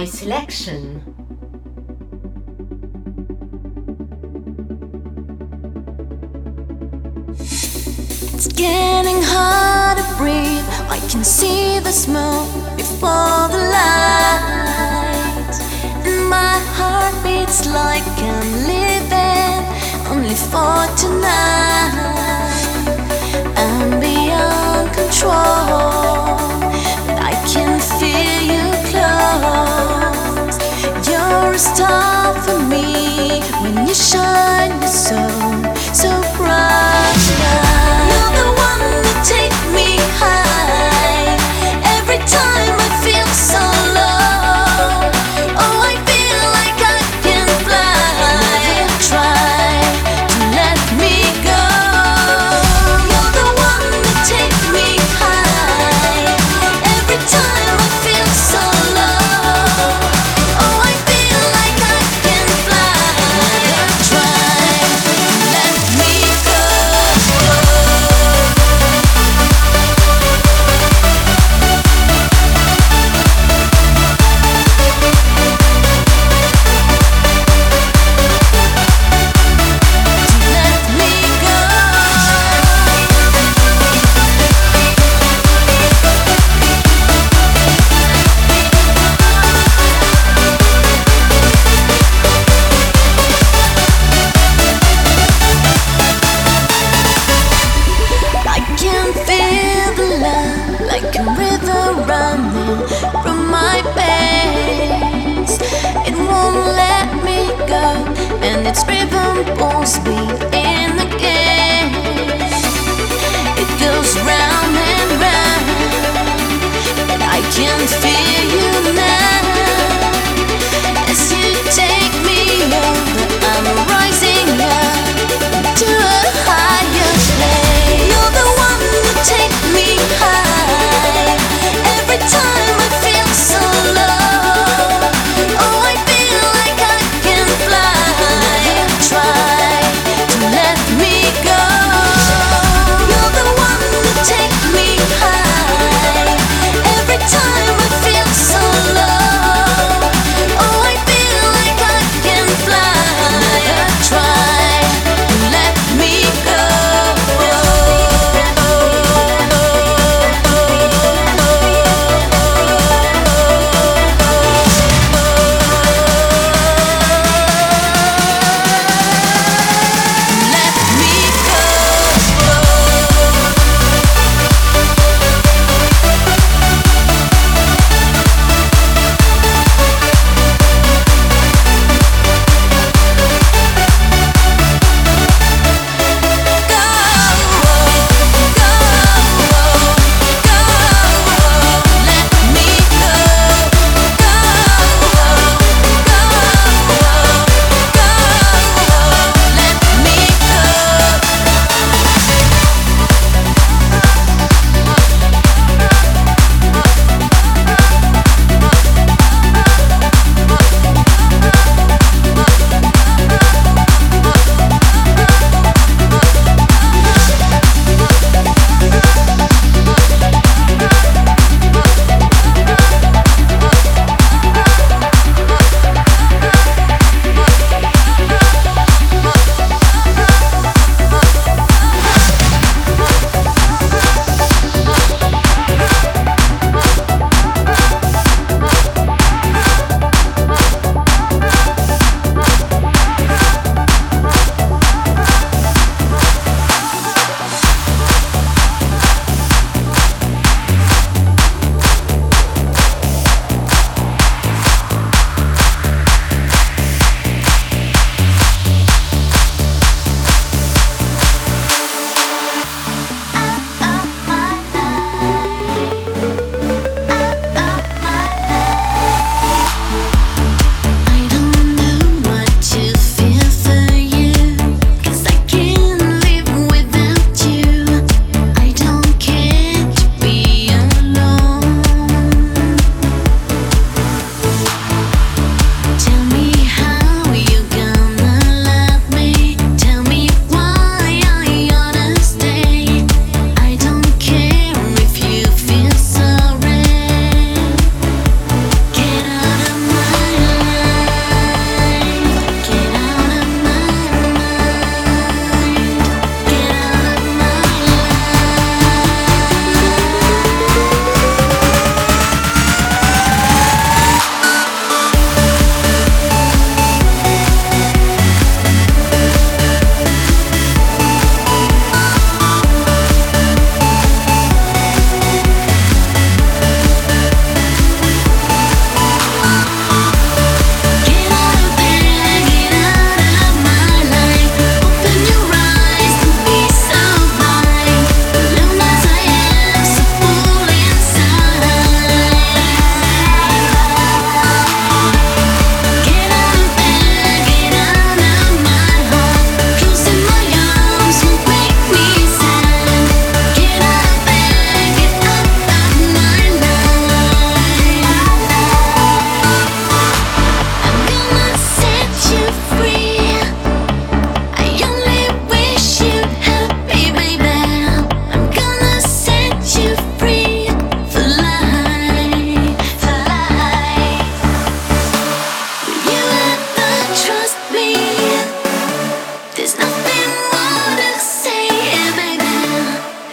my selection. It's getting hard to breathe. I can see the smoke. shine the sun.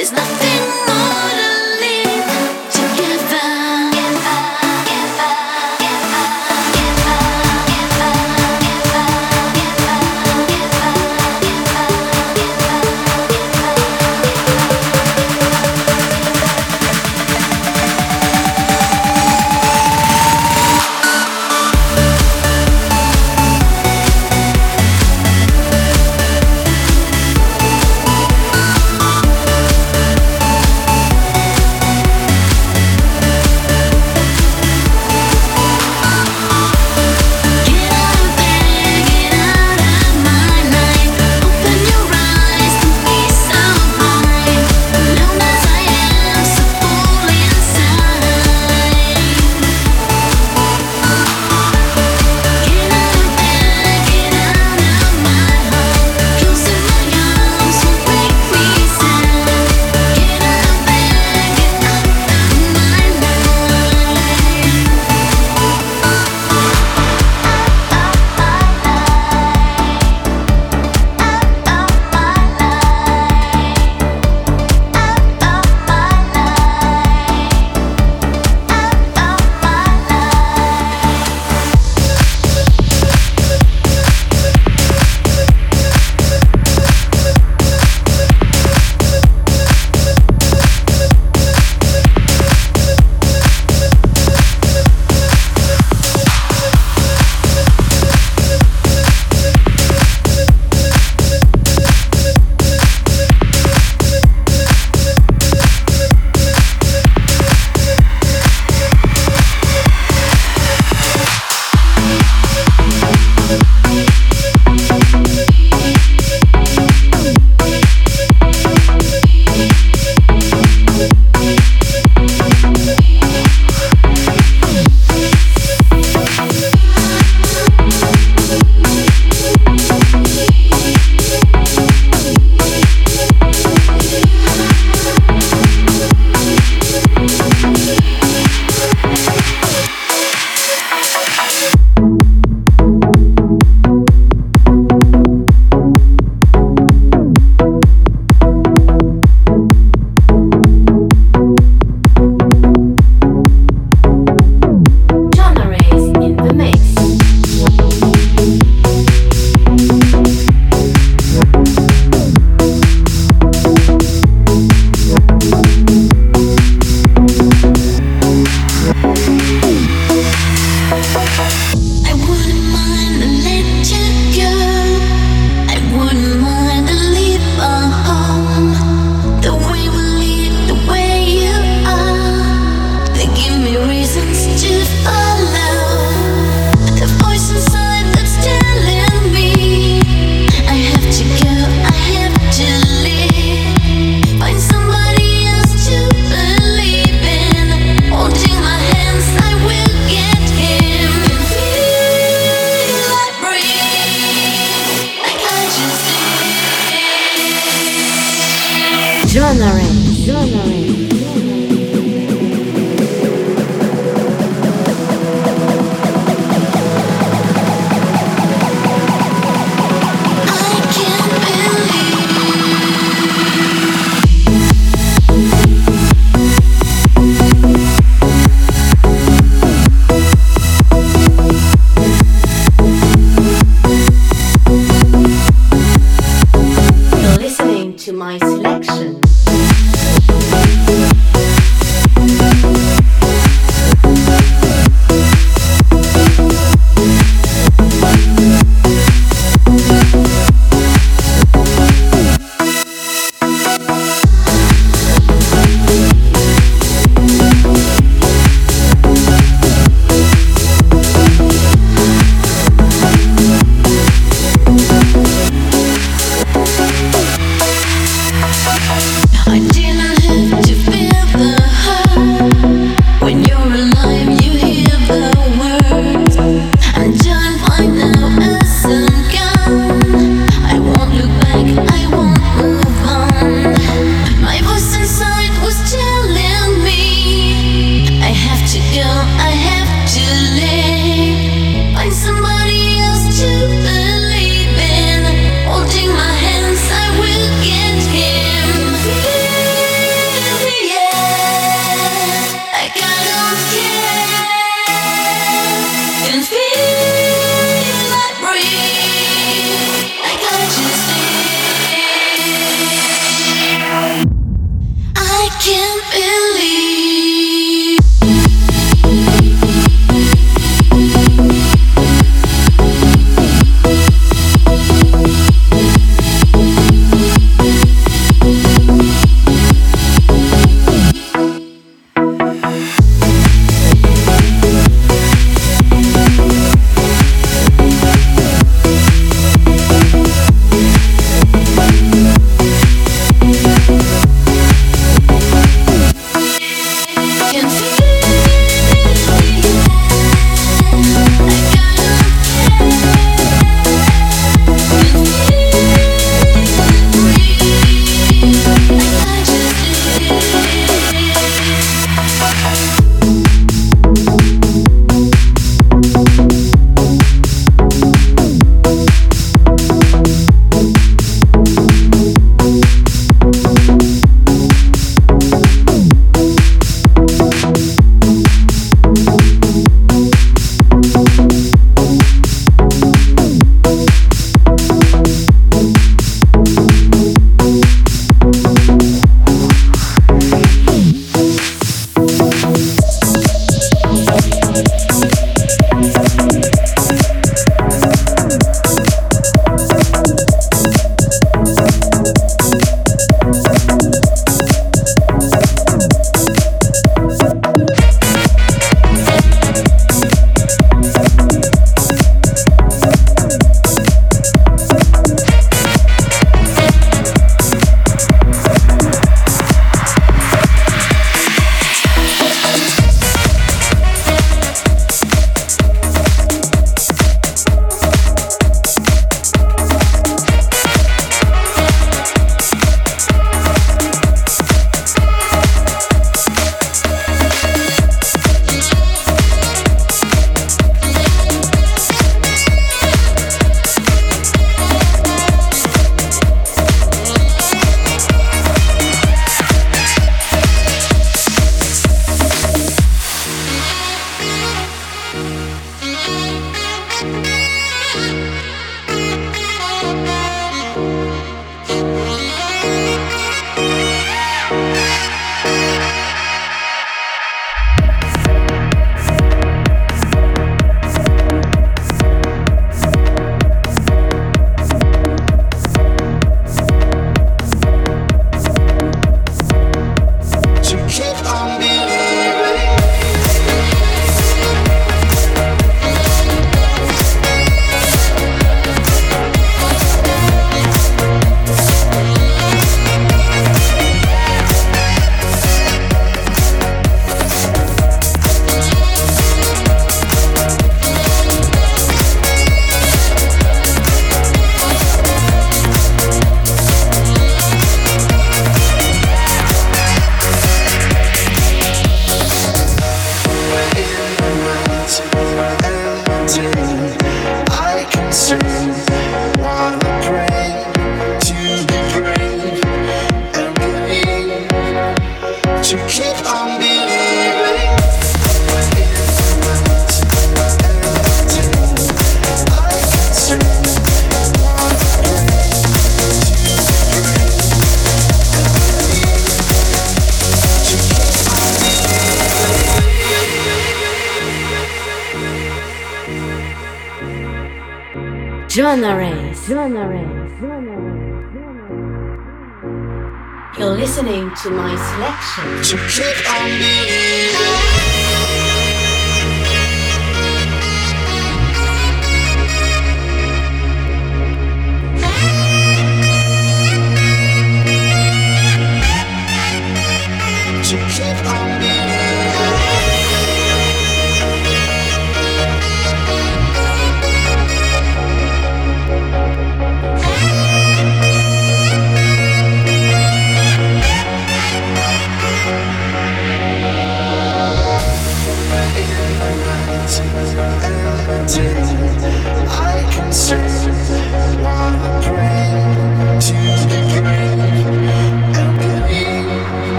There's nothing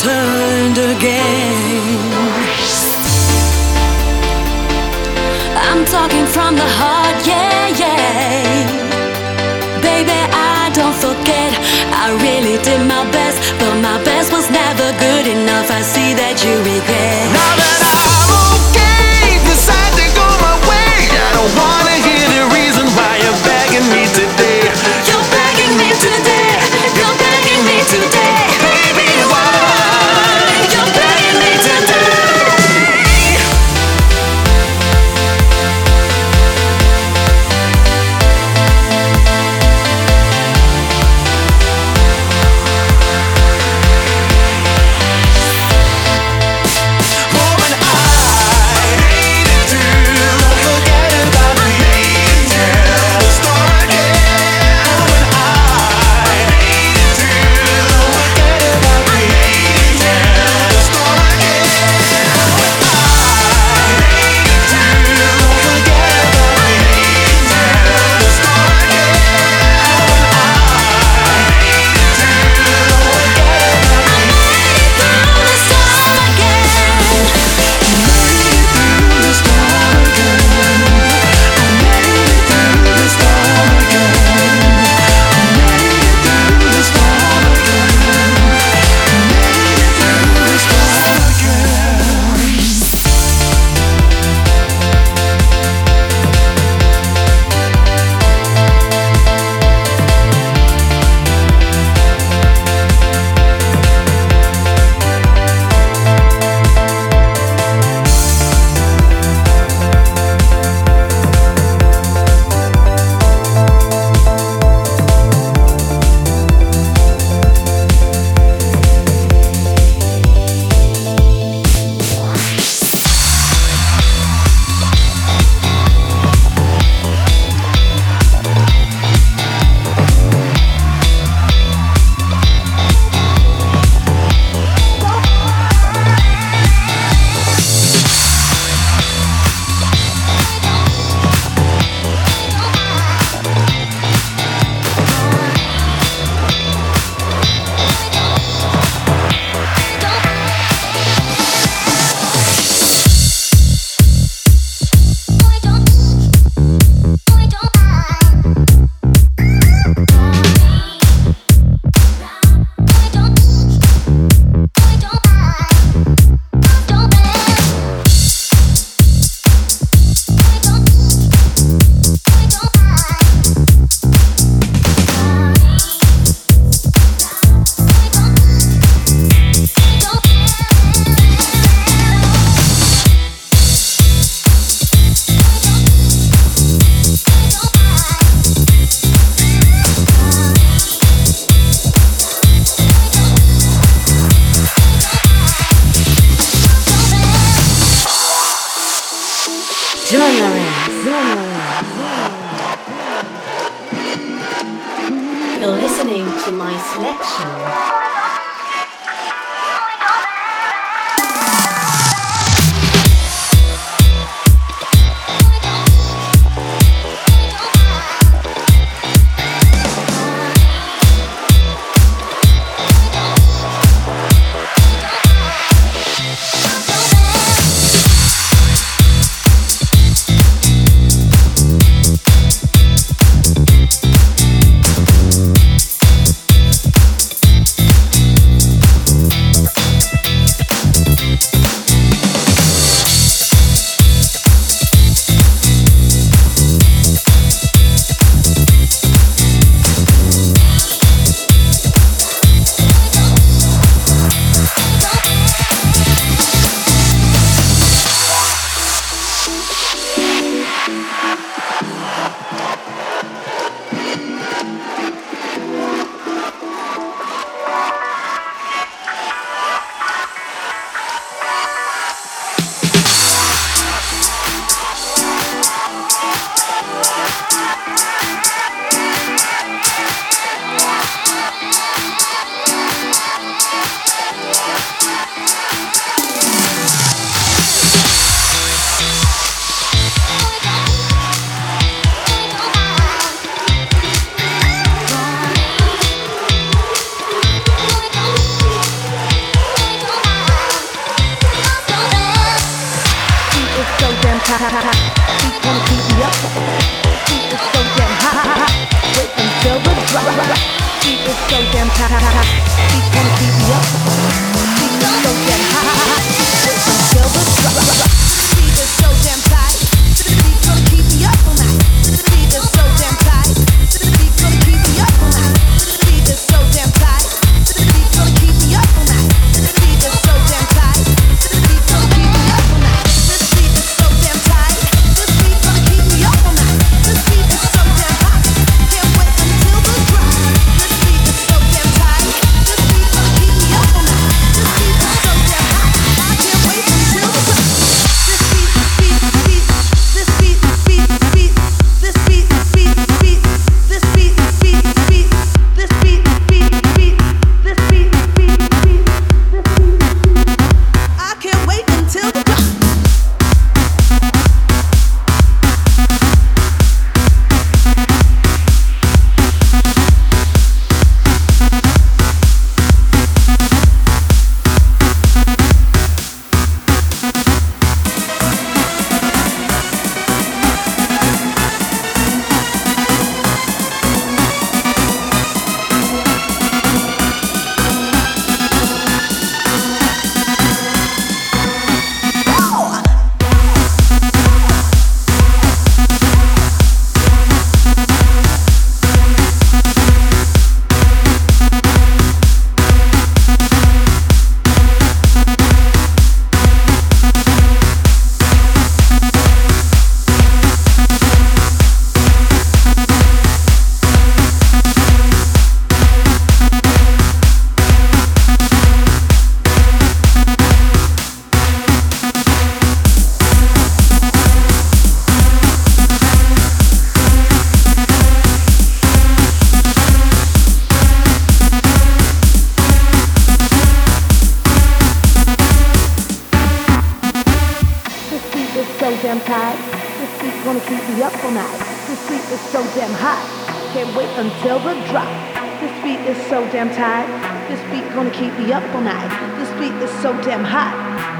turned again. I'm talking from the heart, yeah, yeah. Baby, I don't forget. I really did my best, but my best was never good enough. I see that you regret. Now that I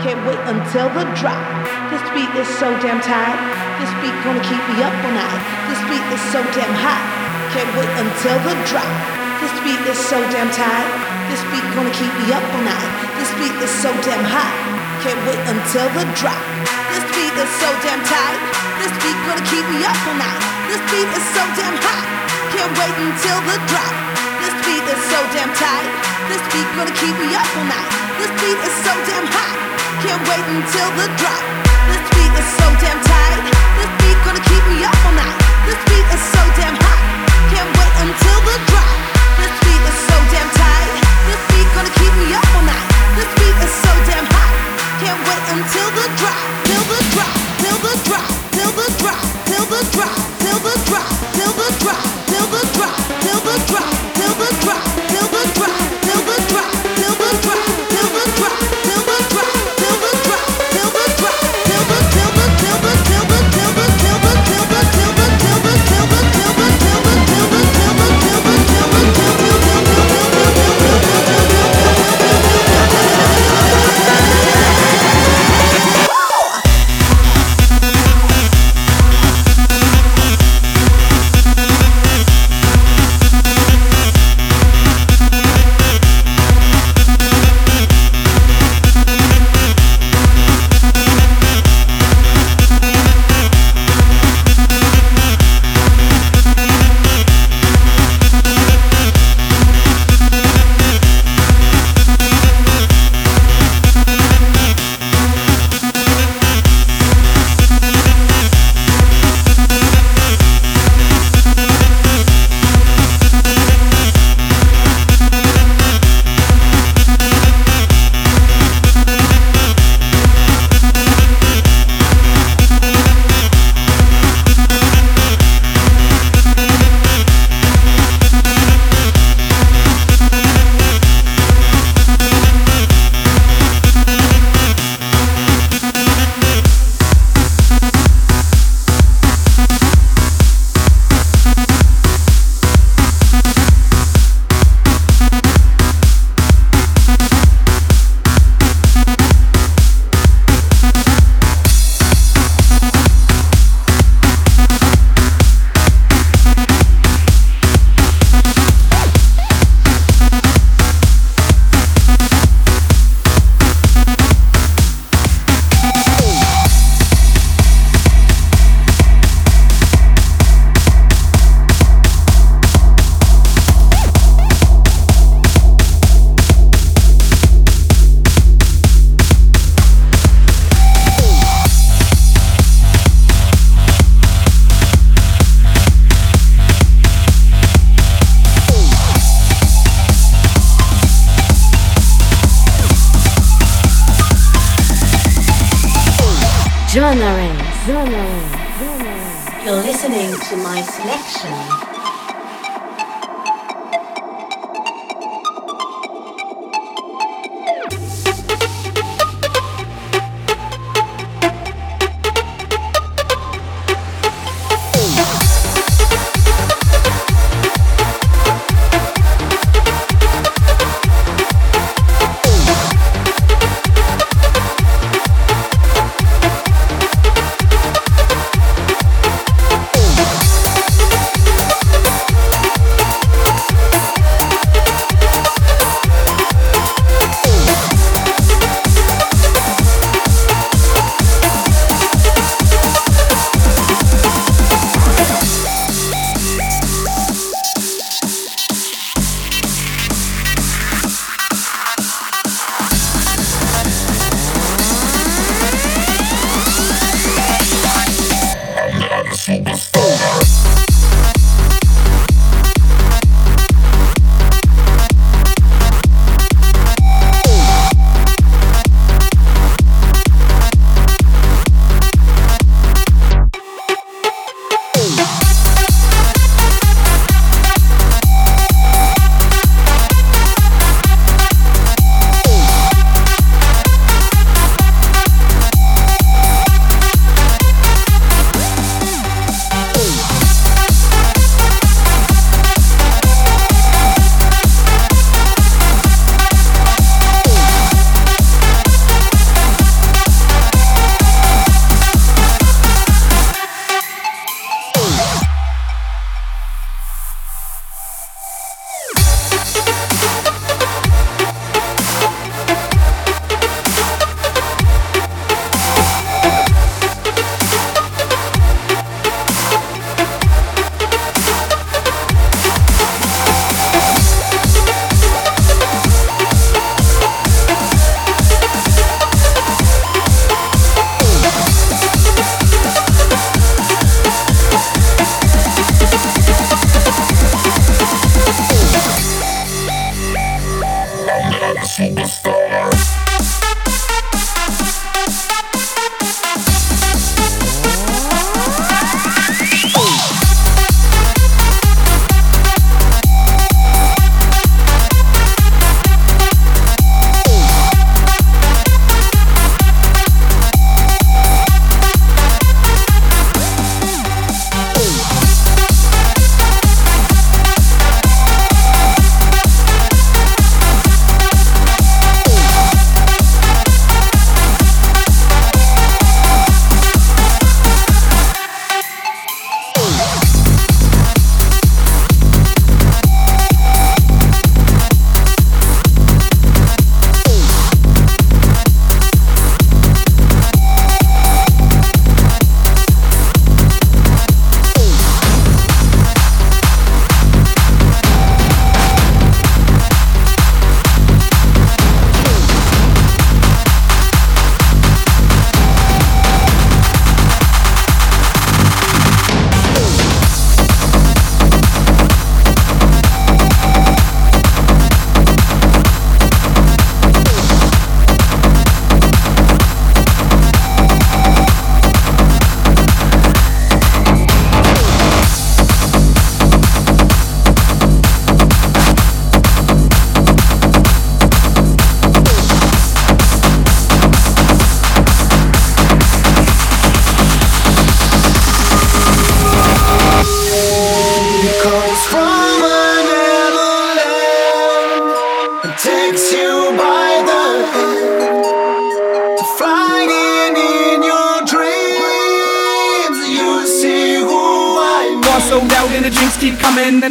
Can't wait until the drop. This beat is so damn tight. This beat gonna keep me up all night. This beat is so damn hot. Can't wait until the drop. This beat is so damn tight. This beat gonna keep me up all night. This beat is so damn hot. Can't wait until the drop. This beat is so damn tight. This beat gonna keep me up all night. This beat is so damn hot. Can't wait until the drop. This beat is so damn tight. This beat gonna keep me up all night. This beat is so damn hot. Can't wait until the drop. This beat is so damn tight. This beat gonna keep me up all night. This beat is so damn hot. Can't wait until the drop. This beat is so damn tight. This beat gonna keep me up all night. This beat is so damn hot. Can't wait until the drop. Till the drop. Till the drop. Till the drop. Till the drop. Till the drop. Till the drop. Till the drop.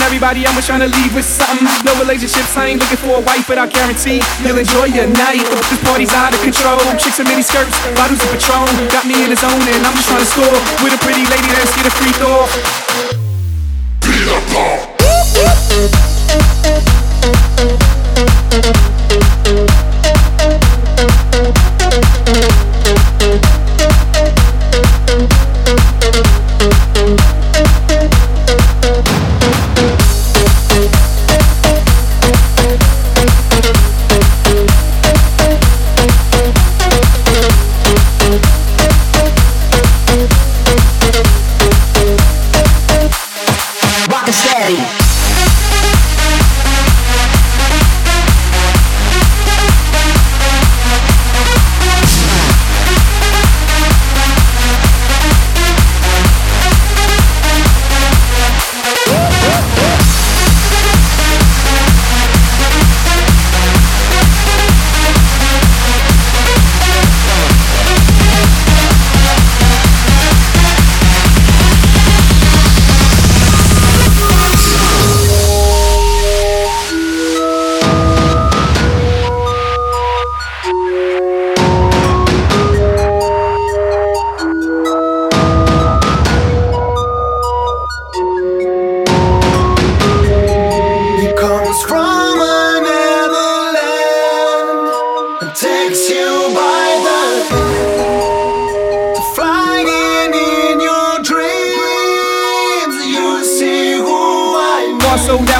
Everybody, I'm trying to leave with something. No relationships, I ain't looking for a wife, but I guarantee you'll enjoy your night. This party's out of control. Chicks in mini skirts, bottles of Patron. Got me in the zone, and I'm just trying to score with a pretty lady that's get a free throw.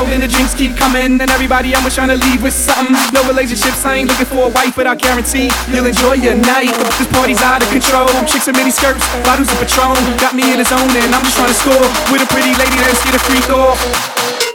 And the drinks keep coming, and everybody I'm trying to leave with something. No relationships, I ain't looking for a wife, but I guarantee you'll enjoy your night. This party's out of control. Chicks in mini skirts, bottles of Patron. Got me in the zone, and I'm just trying to score with a pretty lady that's get a free throw.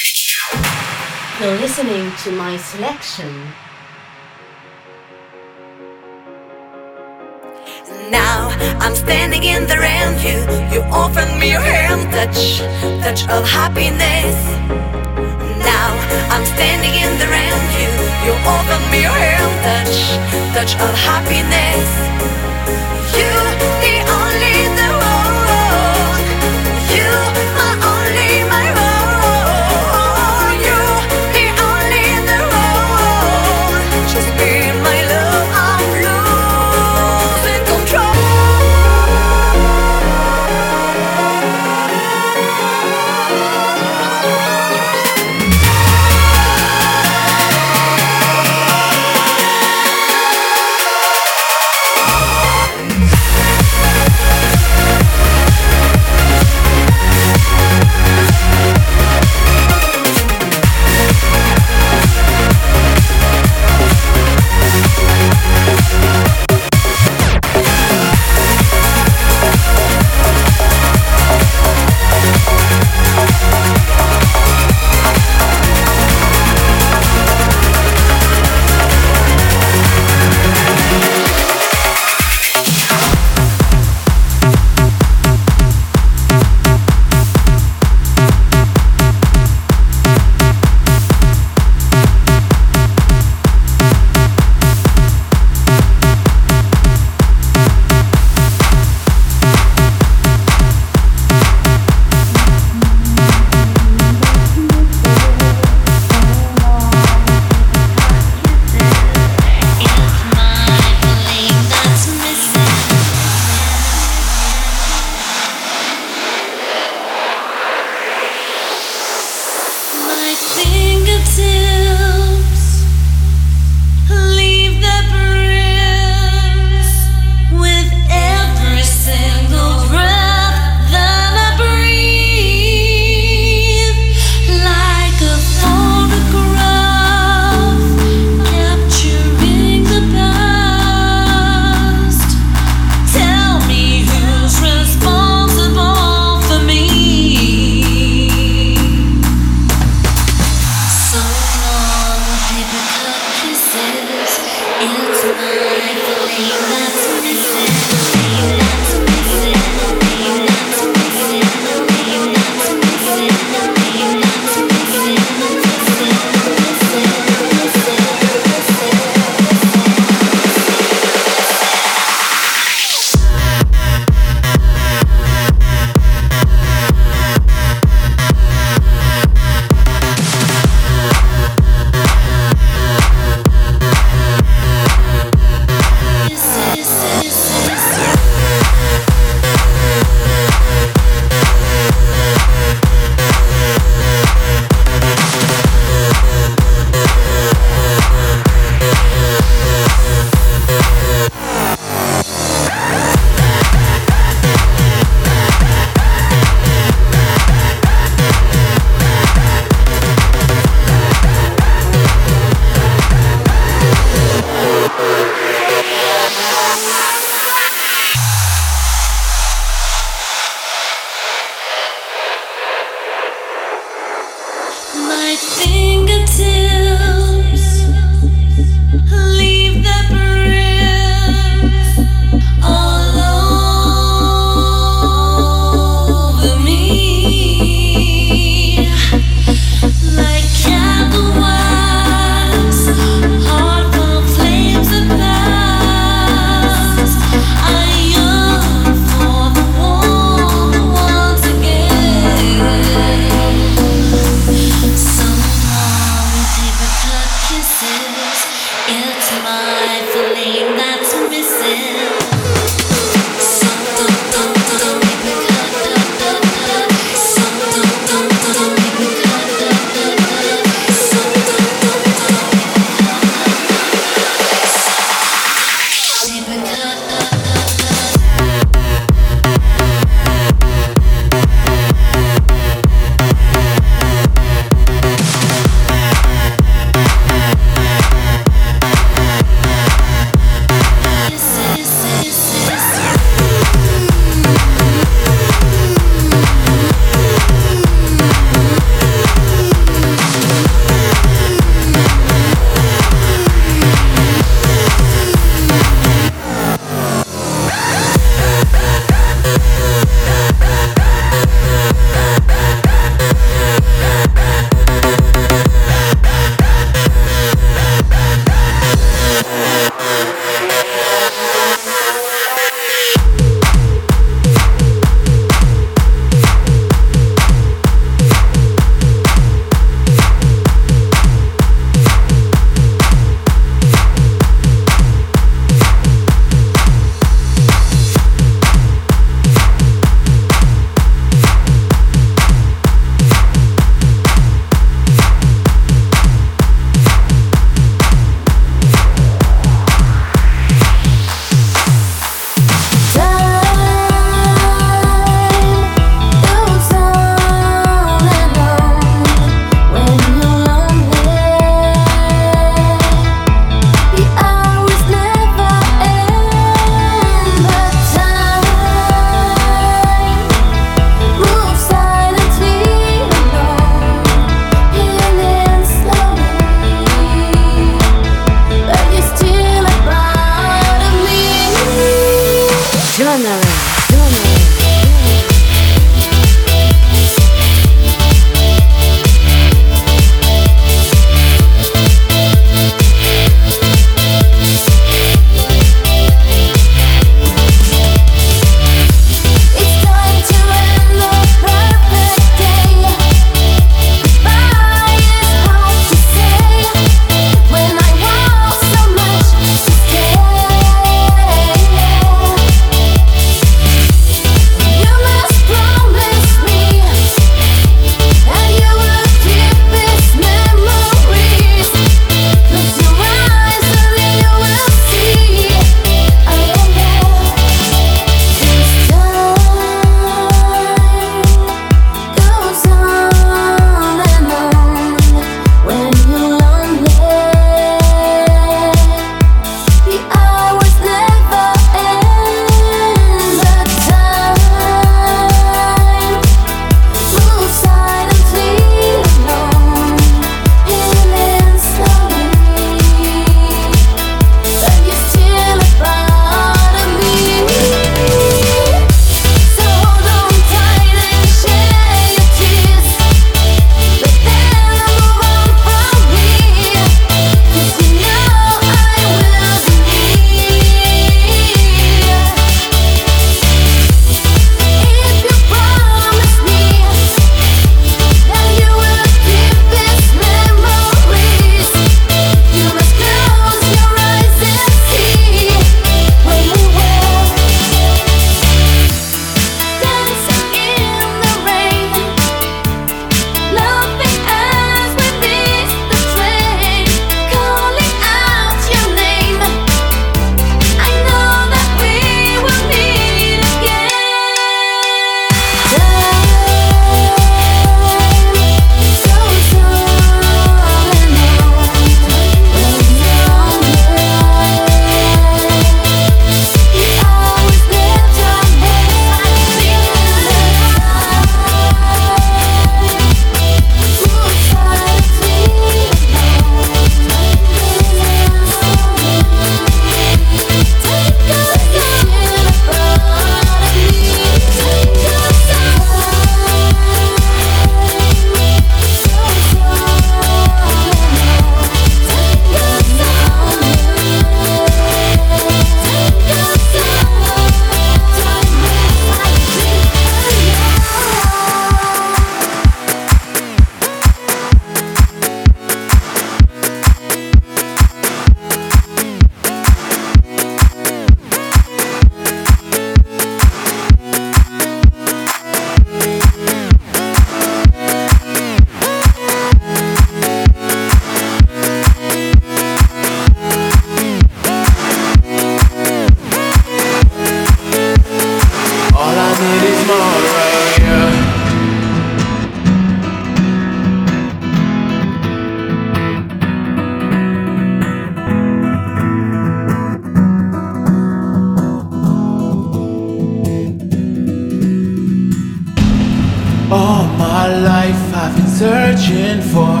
searching for.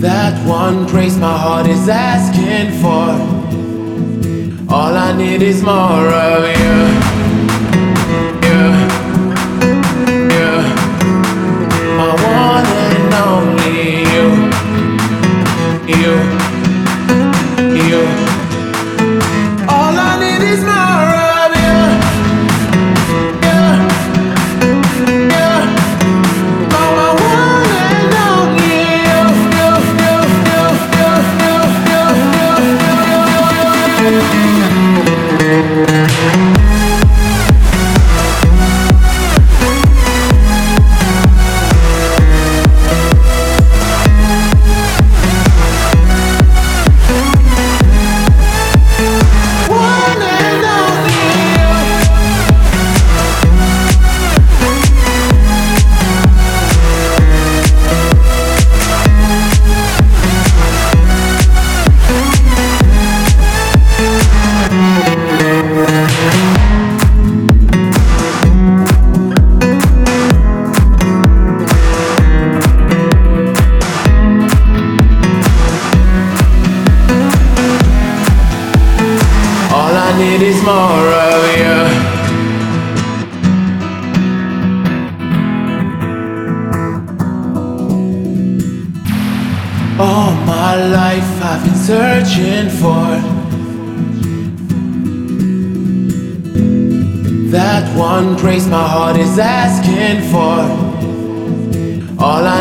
That one grace my heart is asking for. All I need is more of you.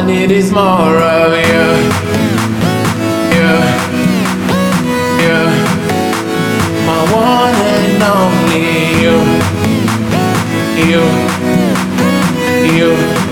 I need is more of you. You. You. My one and only you. You. You.